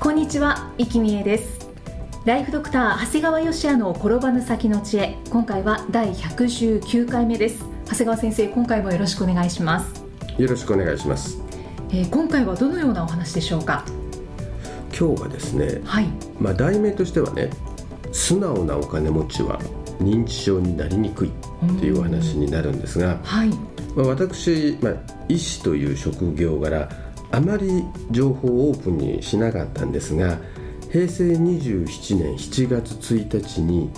こんにちは、生きみえです。ライフドクター長谷川芳也の転ばぬ先の知恵。今回は第119回目です。長谷川先生今回もよろしくお願いします。よろしくお願いします。えー今回はどのようなお話でしょうか？今日はですね、はい。まあ、題名としてはね素直なお金持ちは認知症になりにくいっていうお話になるんですが、はい。まあ、私、まあ、医師という職業柄あまり情報をオープンにしなかったんですが平成27年7月1日に、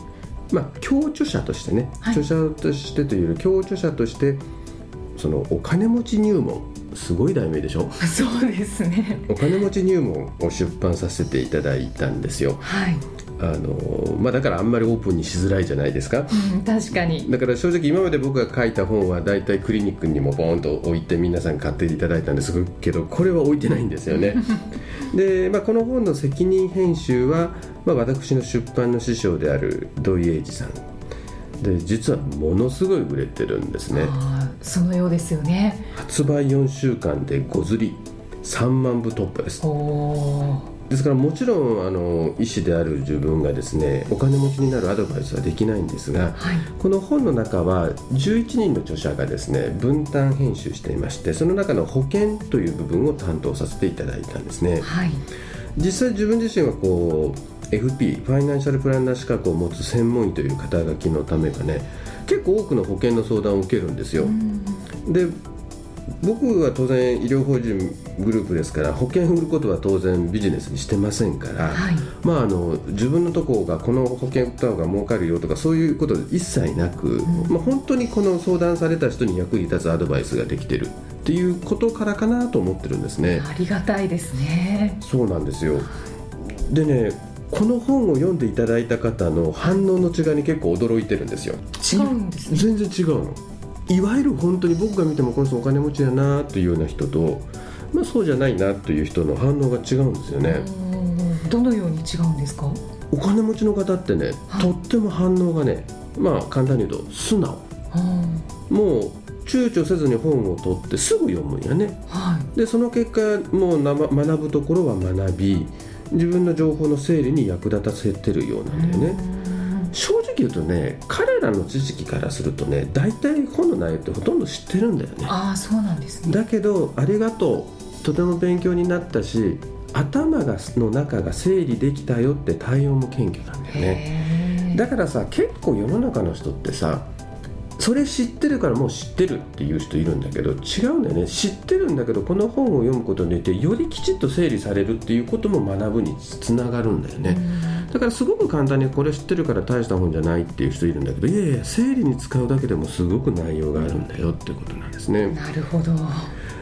まあ、共著者としてね、はい。著者としてというより共著者としてそのお金持ち入門すごい題名でしょ？そうですね。お金持ち入門を出版させていただいたんですよ。はい、あの、まあ、だからあんまりオープンにしづらいじゃないですか。うん、確かに。だから正直今まで僕が書いた本は大体クリニックにもボーンと置いて皆さん買っていただいたんですけどこれは置いてないんですよね。で、まあ、この本の責任編集は、まあ、私の出版の師匠である土井英二さん。で実はものすごい売れてるんですね。そのようですよね。発売4週間で5釣り3万部突破です。おおですからもちろんあの医師である自分がですねお金持ちになるアドバイスはできないんですがはい。この本の中は11人の著者がですね分担編集していましてその中の保険という部分を担当させていただいたんですね。はい。実際自分自身はこう FP ファイナンシャルプランナー資格を持つ専門医という肩書きのためかね結構多くの保険の相談を受けるんですよ。で僕は当然医療法人グループですから保険を売ることは当然ビジネスにしてませんから、はい。まあ、あの自分のところがこの保険売った方が儲かるよとかそういうことで一切なく、まあ、本当にこの相談された人に役に立つアドバイスができてるっていうことからかなと思ってるんですね。ありがたいですね。そうなんですよ。でねこの本を読んでいただいた方の反応の違いに結構驚いてるんですよ。違うんですね。全然違うのいわゆる本当に僕が見てもこの人お金持ちやなというような人と、まあ、そうじゃないなという人の反応が違うんですよね。うんどのように違うんですか？お金持ちの方ってね、はい。とっても反応がねまあ簡単に言うと素直。うん。もう躊躇せずに本を取ってすぐ読むんやね。はい。でその結果もうなま学ぶところは学び自分の情報の整理に役立たせてるようなんだよね。正直言うとね彼らの知識からするとね大体本の内容ってほとんど知ってるんだよね。ああそうなんですね。だけどありがとうとても勉強になったし頭がの中が整理できたよって対応も謙虚なんだよね。だからさ結構世の中の人ってさそれ知ってるからもう知ってるっていう人いるんだけど違うんだよね。知ってるんだけどこの本を読むことによってよりきちっと整理されるっていうことも学ぶにつながるんだよね、だからすごく簡単にこれ知ってるから大した本じゃないっていう人いるんだけどいやいや整理に使うだけでもすごく内容があるんだよってことなんですね。なるほど。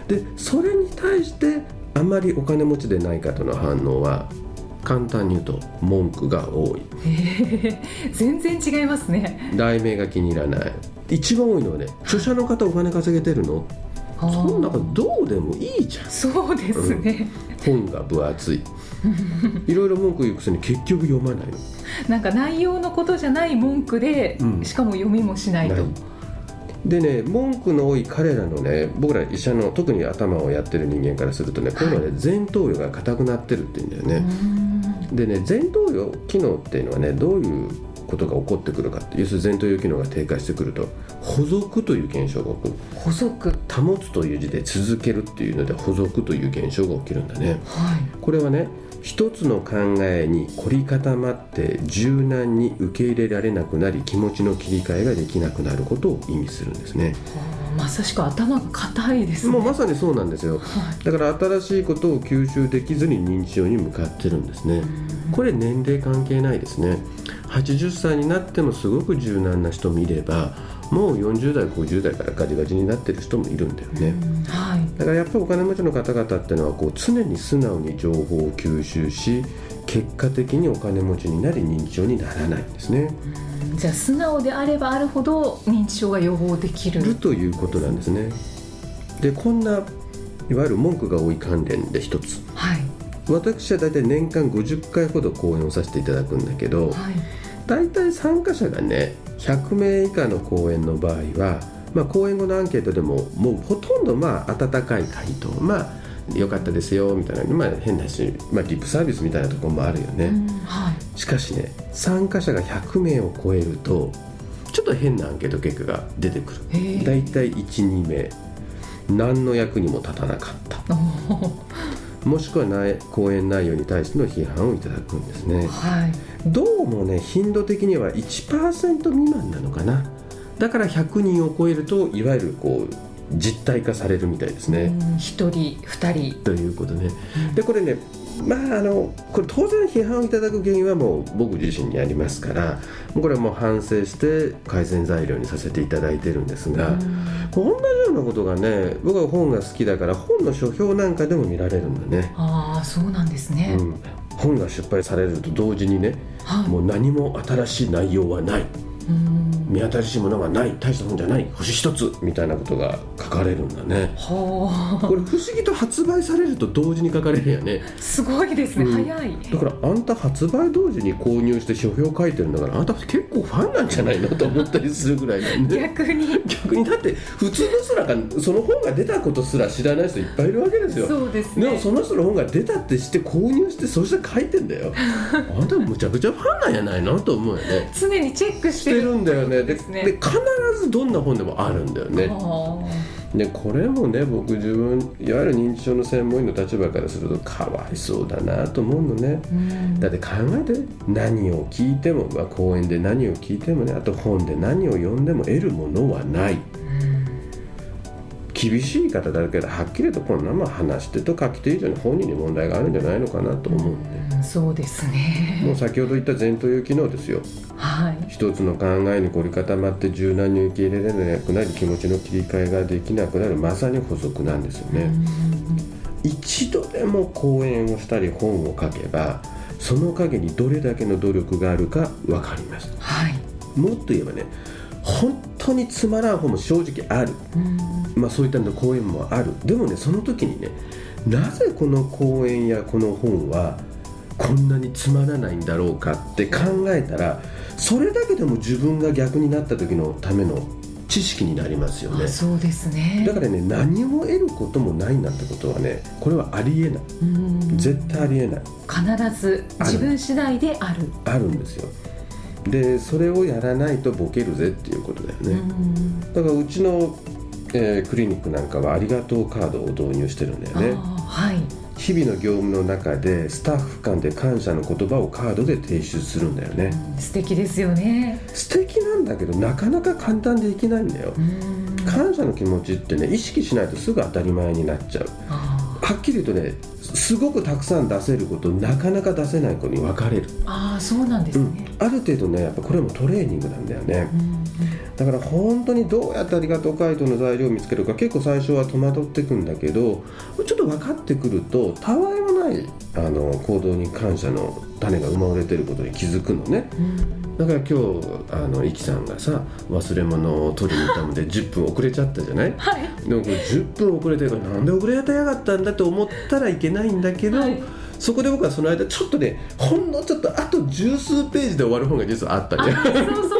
でそれに対してあまりお金持ちでない方の反応は簡単に言うと文句が多い。へえ 全然違いますね。題名が気に入らない。一番多いのはね著者の方お金稼げてるの？そんなことどうでもいいじゃん。そうですね、本が分厚い いろいろ文句言うくせに結局読まないの。なんか内容のことじゃない文句で、うん。しかも読みもしないと。ない。でね文句の多い彼らのね僕ら医者の特に頭をやってる人間からするとねこうい。うのはね前頭葉が硬くなってるって言うんだよね、でね前頭葉機能っていうのはねどういうことが起こってくるかって要するに前頭葉機能が低下してくると補足という現象が起こる。補足。保つという字で続けるっていうので補足という現象が起きるんだね。はい。これはね一つの考えに凝り固まって柔軟に受け入れられなくなり気持ちの切り替えができなくなることを意味するんですね。はあまさしく頭が硬いですね。もうまさにそうなんですよ。はい。だから新しいことを吸収できずに認知症に向かってるんですね。これ年齢関係ないですね。80歳になってもすごく柔軟な人もいればもう40代50代からガチガチになってる人もいるんだよね、はい。だからやっぱりお金持ちの方々っていうのはこう常に素直に情報を吸収し結果的にお金持ちになり認知症にならないんですね。じゃあ素直であればあるほど認知症が予防できる。るということなんですね。でこんないわゆる文句が多い関連で一つ。はい。私は大体年間50回ほど講演をさせていただくんだけどはい。大体参加者がね100名以下の講演の場合は、まあ、講演後のアンケートでももうほとんどまあ温かい回答まあ良かったですよみたいな、まあ、変なし、まあ、リップサービスみたいなところもあるよね、うんはい。しかしね参加者が100名を超えるとちょっと変なアンケート結果が出てくる。大体12名。何の役にも立たなかったもしくはない講演内容に対しての批判をいただくんですね。はい。どうもね頻度的には1%未満なのかな。だから100人を超えるといわゆるこう実体化されるみたいですね、うん。一人二人。ということねでこれねまああのこれ当然批判をいただく原因はもう僕自身にありますからもうこれはもう反省して改善材料にさせていただいてるんですが、同じようなことがね僕は本が好きだから本の書評なんかでも見られるんだね、ああそうなんですね、うん、本が出版されると同時にねはい。もう何も新しい内容はない。うん見新しいものがない大した本じゃない星一つみたいなことが書かれるんだね。はこれ不思議と発売されると同時に書かれるよね。あすごいですね、うん。早い。だからあんた発売同時に購入して書評書いてるんだからあんた結構ファンなんじゃないのと思ったりするぐらいなんで。逆に。逆にだって普通の人なんかその本が出たことすら知らない人いっぱいいるわけですよ。そうですね。でもその人の本が出たって知って購入してそして書いてんだよ。あんたむちゃくちゃファンなんやないのと思うよね。常にチェックししてるんだよねでですね。で必ずどんな本でもあるんだよね。はでこれもね僕自分いわゆる認知症の専門医の立場からするとかわいそうだなと思うのね。あうん。だって考えて何を聞いても、まあ、講演で何を聞いてもねあと本で何を読んでも得るものはない。厳しい方だけどはっきりとこんなまあ話してと書き手以上に本人に問題があるんじゃないのかなと思うんで、うんそうですね。もう先ほど言った前頭葉機能ですよ。はい一つの考えに凝り固まって柔軟に受け入れられなくなり気持ちの切り替えができなくなる。まさに補足なんですよね、一度でも講演をしたり本を書けばその陰にどれだけの努力があるか分かります。はい。もっと言えばね本当につまらん本も正直ある、うん。まあ、そういったの講演もある。でもねその時にねなぜこの講演やこの本はこんなにつまらないんだろうかって考えたらそれだけでも自分が逆になった時のための知識になりますよね。あそうですね。だからね何も得ることもないなんてことはねこれはありえない。うん。絶対ありえない。必ず自分次第である。ある。んですよ。でそれをやらないとボケるぜっていうことだよね、うん。だからうちの、えークリニックなんかはありがとうカードを導入してるんだよね。はい日々の業務の中でスタッフ間で感謝の言葉をカードで提出するんだよね。素敵ですよね。素敵なんだけどなかなか簡単でいけないんだよ。うん。感謝の気持ちってね意識しないとすぐ当たり前になっちゃう。あはっきり言うとねすごくたくさん出せることなかなか出せない子に分かれる、ーあーそうなんですうん。ね、ある程度ねやっぱこれもトレーニングなんだよね。うんだから本当にどうやってありがとう回答の材料を見つけるか結構最初は戸惑ってくんだけどちょっと分かってくるとたわいもないあの行動に感謝の種が生まれてることに気づくのね。うん。だから今日あのイキさんがさ忘れ物を取りに行ったので10分遅れちゃったじゃない？はい。でもこれ10分遅れてるからなんで遅れやがったんだと思ったらいけないんだけど、はい。そこで僕はその間ちょっとねほんのちょっとあと十数ページで終わる本が実はあったあねそうそう。なん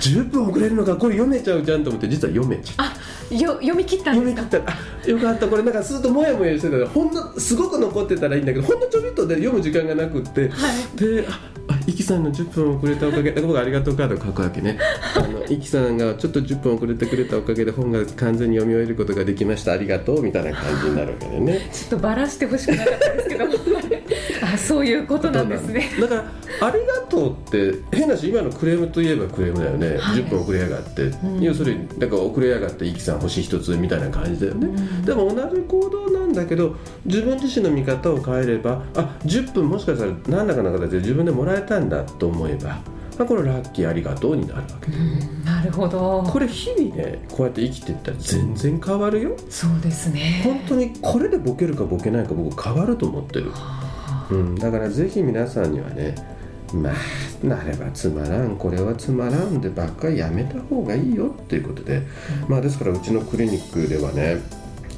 10分遅れるのかこれ読めちゃうじゃんと思って実は読めちゃう。あよ読み切ったん読ですか？み切った。らあよかった。これなんかするともやもやしてたらほんのすごく残ってたらいいんだけどほんのちょびっとで読む時間がなくって、はい。でああイキさんの10分遅れたおかげで僕はありがとうカードを書くわけね。あのイキさんがちょっと10分遅れてくれたおかげで本が完全に読み終えることができました。ありがとうみたいな感じになるわけだよね。ちょっとバラしてほしくなかったですけどあそういうことなんですね。だから「ありがとう」って変なし今のクレームといえばクレームだよね、はい。10分遅れやがって、ん。要するにだから遅れやがってイキさん星一つみたいな感じだよね、うん。でも同じ行動なんだけど自分自身の見方を変えればあ10分もしかしたら何らかの形で自分でもらえたんだと思えばまあ、これラッキーありがとうになるわけ。で、うん。なるほど。これ日々ねこうやって生きていったら全然変わるよ。そうですね。本当にこれでボケるかボケないか僕変わると思ってる、はうん、だからぜひ皆さんにはねまあなればつまらんこれはつまらんでばっかりやめた方がいいよっていうことで、まあですからうちのクリニックではね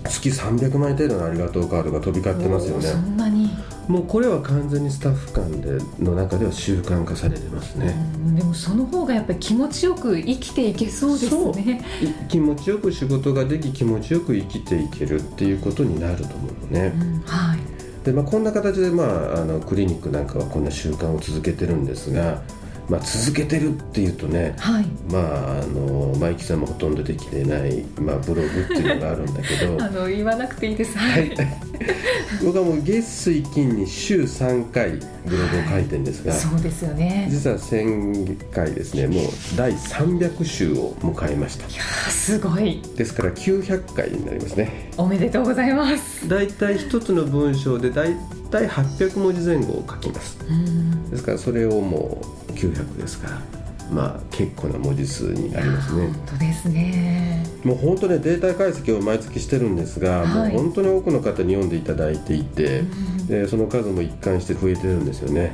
月300万円程度のありがとうカードが飛び交ってますよおーそねんなに、もうこれは完全にスタッフ間での中では習慣化されてますね、うんでもその方がやっぱり気持ちよく生きていけそうですね。い気持ちよく仕事ができ気持ちよく生きていけるっていうことになると思うのね、うんはいでまあ、こんな形で、まあ、あのクリニックなんかはこんな習慣を続けてるんですが、まあ、続けてるっていうとねはい。まああのマイキさんもほとんどできてない、まあ、ブログっていうのがあるんだけど。あの言わなくていいです。ははい。い、僕はもう月水金に週3回ブログを書いてるんですが、そうですよね。実は先回ですねもう第300週を迎えました。いやーすごい。ですから900回になりますね。おめでとうございます。だいたい一つの文章でだいたい800文字前後を書きます。うん。ですからそれをもう900ですからまあ結構な文字数になりますね。本当ですね。もう本当ねデータ解析を毎月してるんですが、はい。もう本当に多くの方に読んでいただいていて、うんでその数も一貫して増えてるんですよね。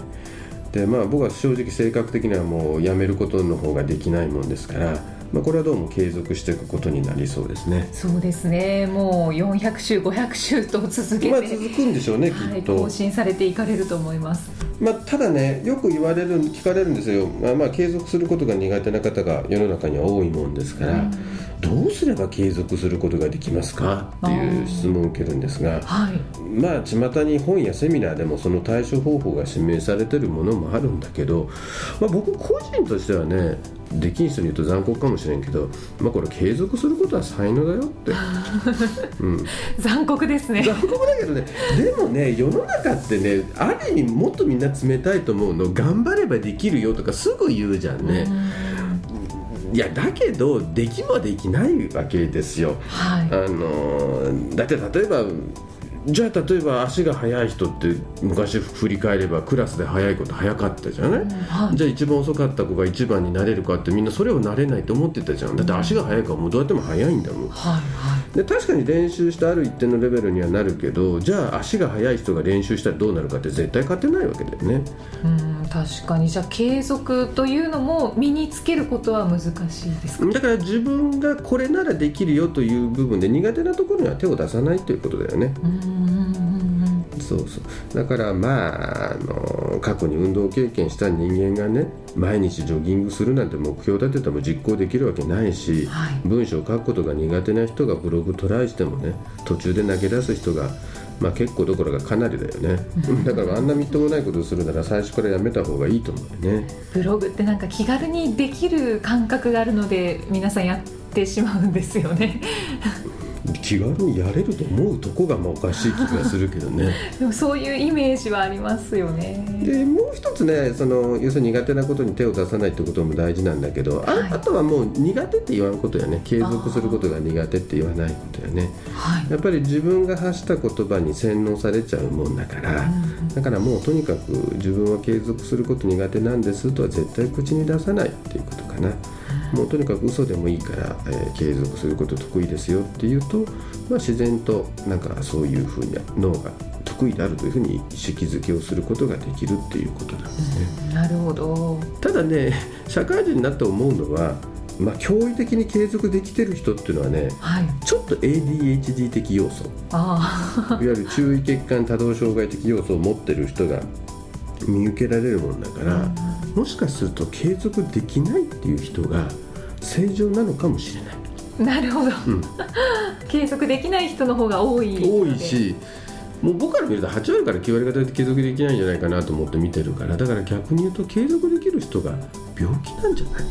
でまあ僕は正直性格的にはもうやめることの方ができないもんですから、まあ、これはどうも継続していくことになりそうですね。そうですね。もう400週500週と続けて、まあ続くんでしょうねきはい、っと、更新されていかれると思います。まあ、ただねよく言われる聞かれるんですよ、まあ、まあ継続することが苦手な方が世の中には多いもんですから、うんどうすれば継続することができますか？っていう質問を受けるんですがはいまあ巷に本やセミナー。でもその対処方法が示されてるものもあるんだけど、まあ、僕個人としてはねできん人に言うと残酷かもしれんけど、まあ、これ継続することは才能だよって、うん、残酷ですね残酷だけどねでもね世の中ってねある意味もっとみんな冷たいと思うの頑張ればできるよとかすぐ言うじゃんね、いやだけどできもできないわけですよはいあのだって例えばじゃあ例えば足が速い人って昔振り返ればクラスで速いこと速かったじゃない、はい。じゃあ一番遅かった子が一番になれるかってみんなそれをなれないと思ってたじゃん。だって足が速いからもうどうやっても速いんだもん。はいはで確かに練習してある一定のレベルにはなるけどじゃあ足が速い人が練習したらどうなるかって絶対勝てないわけだよね。いうん確かに。じゃあ継続というのも身につけることは難しいですか？だから自分がこれならできるよという部分で苦手なところには手を出さないということだよね。そうそう。だからまああの過去に運動経験した人間がね毎日ジョギングするなんて目標立てても実行できるわけないし、はい。文章を書くことが苦手な人がブログトライしてもね途中で投げ出す人が、まあ、結構どころかかなりだよね。だからあんなみっともないことをするなら最初からやめた方がいいと思うよね。ブログってなんか気軽にできる感覚があるので皆さんやってしまうんですよね気軽にやれると思うとこがまあおかしい気がするけどね。でもそういうイメージはありますよね。でもう一つねその要するに苦手なことに手を出さないってことも大事なんだけど、あはい。あとはもう苦手って言わんことやね。継続することが苦手って言わないことやね。はい。やっぱり自分が発した言葉に洗脳されちゃうもんだから、うん。だからもうとにかく自分は継続すること苦手なんですとは絶対口に出さないっていうことかな、もうとにかく嘘でもいいから、えー継続すること得意ですよっていうと、まあ、自然となんかそういうふうに脳が得意であるというふうに意識づけをすることができるっていうことなんですね。なるほど。ただね社会人になって思うのは、まあ、驚異的に継続できてる人っていうのはねはい。ちょっと ADHD 的要素。あいわゆる注意欠陥多動障害的要素を持ってる人が見受けられるもんだから、あもしかすると継続できないっていう人が正常なのかもしれない、なるほど。うん、継続できない人の方が多い多いしもう僕から見ると8割から9割方で継続できないんじゃないかなと思って見てるからだから逆に言うと継続できる人が病気なんじゃない？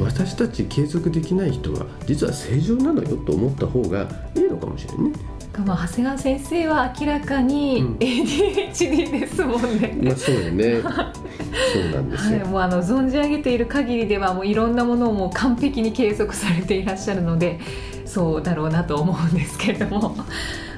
私たち継続できない人は実は正常なのよと思った方がいいのかもしれないね。まあ長谷川先生は明らかにうん。ADHD ですもんね、まあそうよね。そうなんですはい、よ。もうあの存じ上げている限りではもういろんなものをもう完璧に継続されていらっしゃるのでそうだろうなと思うんですけれども。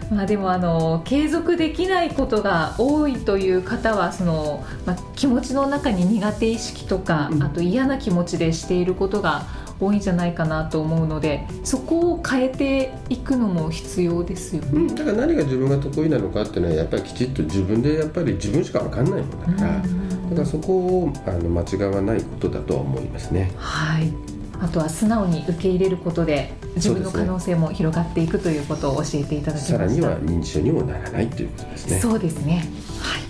まあでもあの継続できないことが多いという方はその、まあ、気持ちの中に苦手意識とか、うん、あと嫌な気持ちでしていることが多いんじゃないかなと思うのでそこを変えていくのも必要ですよね、うん、だから何が自分が得意なのかっていうのはやっぱりきちっと自分でやっぱり自分しか分かんないもんだから、だからそこをあの間違わないことだとは思いますね。はい。あとは素直に受け入れることで自分の可能性も広がっていくということを教えていただきました、ね、さらには認知症にもならないということですね。そうですね。はい。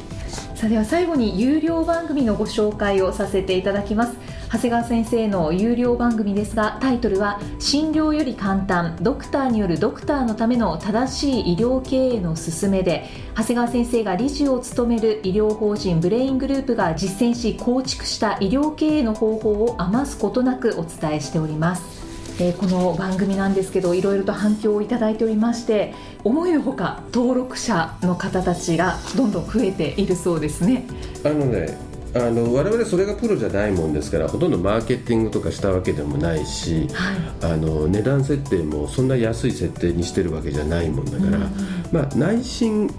さあでは最後に有料番組のご紹介をさせていただきます長谷川先生の有料番組ですがタイトルは「診療より簡単ドクターによるドクターのための正しい医療経営の勧め」で長谷川先生が理事を務める医療法人ブレイングループが実践し構築した医療経営の方法を余すことなくお伝えしております。えー、この番組なんですけどいろいろと反響をいただいておりまして思いのほか登録者の方たちがどんどん増えているそうですね。あのねあの我々それがプロじゃないもんですからほとんどマーケティングとかしたわけでもないし、はい、あの値段設定もそんな安い設定にしてるわけじゃないもんだから、うん、まあ、内心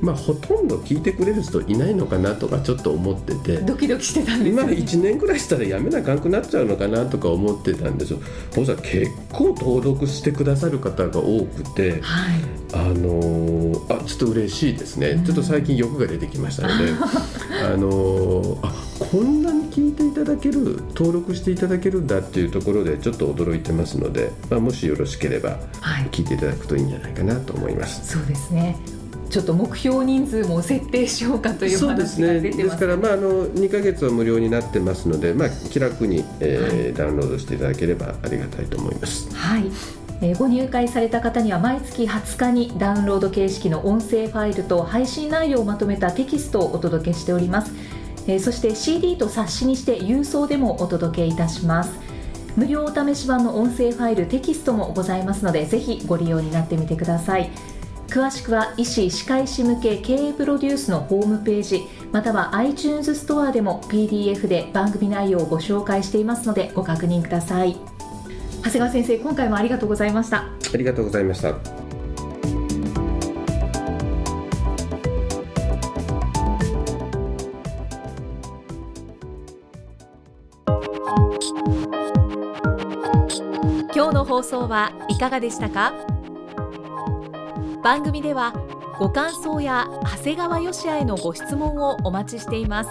まあ、ほとんど聞いてくれる人いないのかなとかちょっと思っててドキドキしてたんです、ね、今1年ぐらいしたらやめなあかんくなっちゃうのかなとか思ってたんですよ。そしたら結構登録してくださる方が多くて、はい、あのー、あちょっと嬉しいですね、うん、ちょっと最近欲が出てきましたので あのー、あこんなに聞いていただける登録していただけるんだっていうところでちょっと驚いてますので、まあ、もしよろしければ聞いていただくといいんじゃないかなと思います。そうですね。ちょっと目標人数も設定しようかという話が出てます、ね、ですから、まあ、あの2か月は無料になってますので、まあ、気楽に、えー、はい、ダウンロードしていただければありがたいと思います。はいえ、ご入会された方には毎月20日にダウンロード形式の音声ファイルと配信内容をまとめたテキストをお届けしております、え、そして CD と冊子にして郵送でもお届けいたします。無料お試し版の音声ファイルテキストもございますのでぜひご利用になってみてください。詳しくは医師・歯科医師向け経営プロデュースのホームページまたは iTunes ストアでも PDF で番組内容をご紹介していますのでご確認ください。長谷川先生今回もありがとうございました。ありがとうございました。今日の放送はいかがでしたか？番組ではご感想や長谷川よしあへのご質問をお待ちしています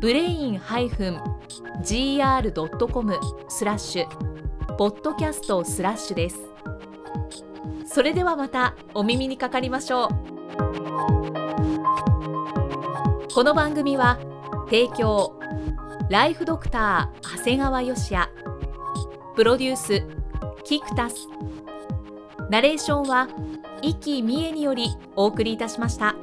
brain-gr.com スラッシュポッドキャストスラッシュです。それではまたお耳にかかりましょう。この番組は提供ライフドクター長谷川芳也。プロデュースキクタス。ナレーションは生きみえによりお送りいたしました。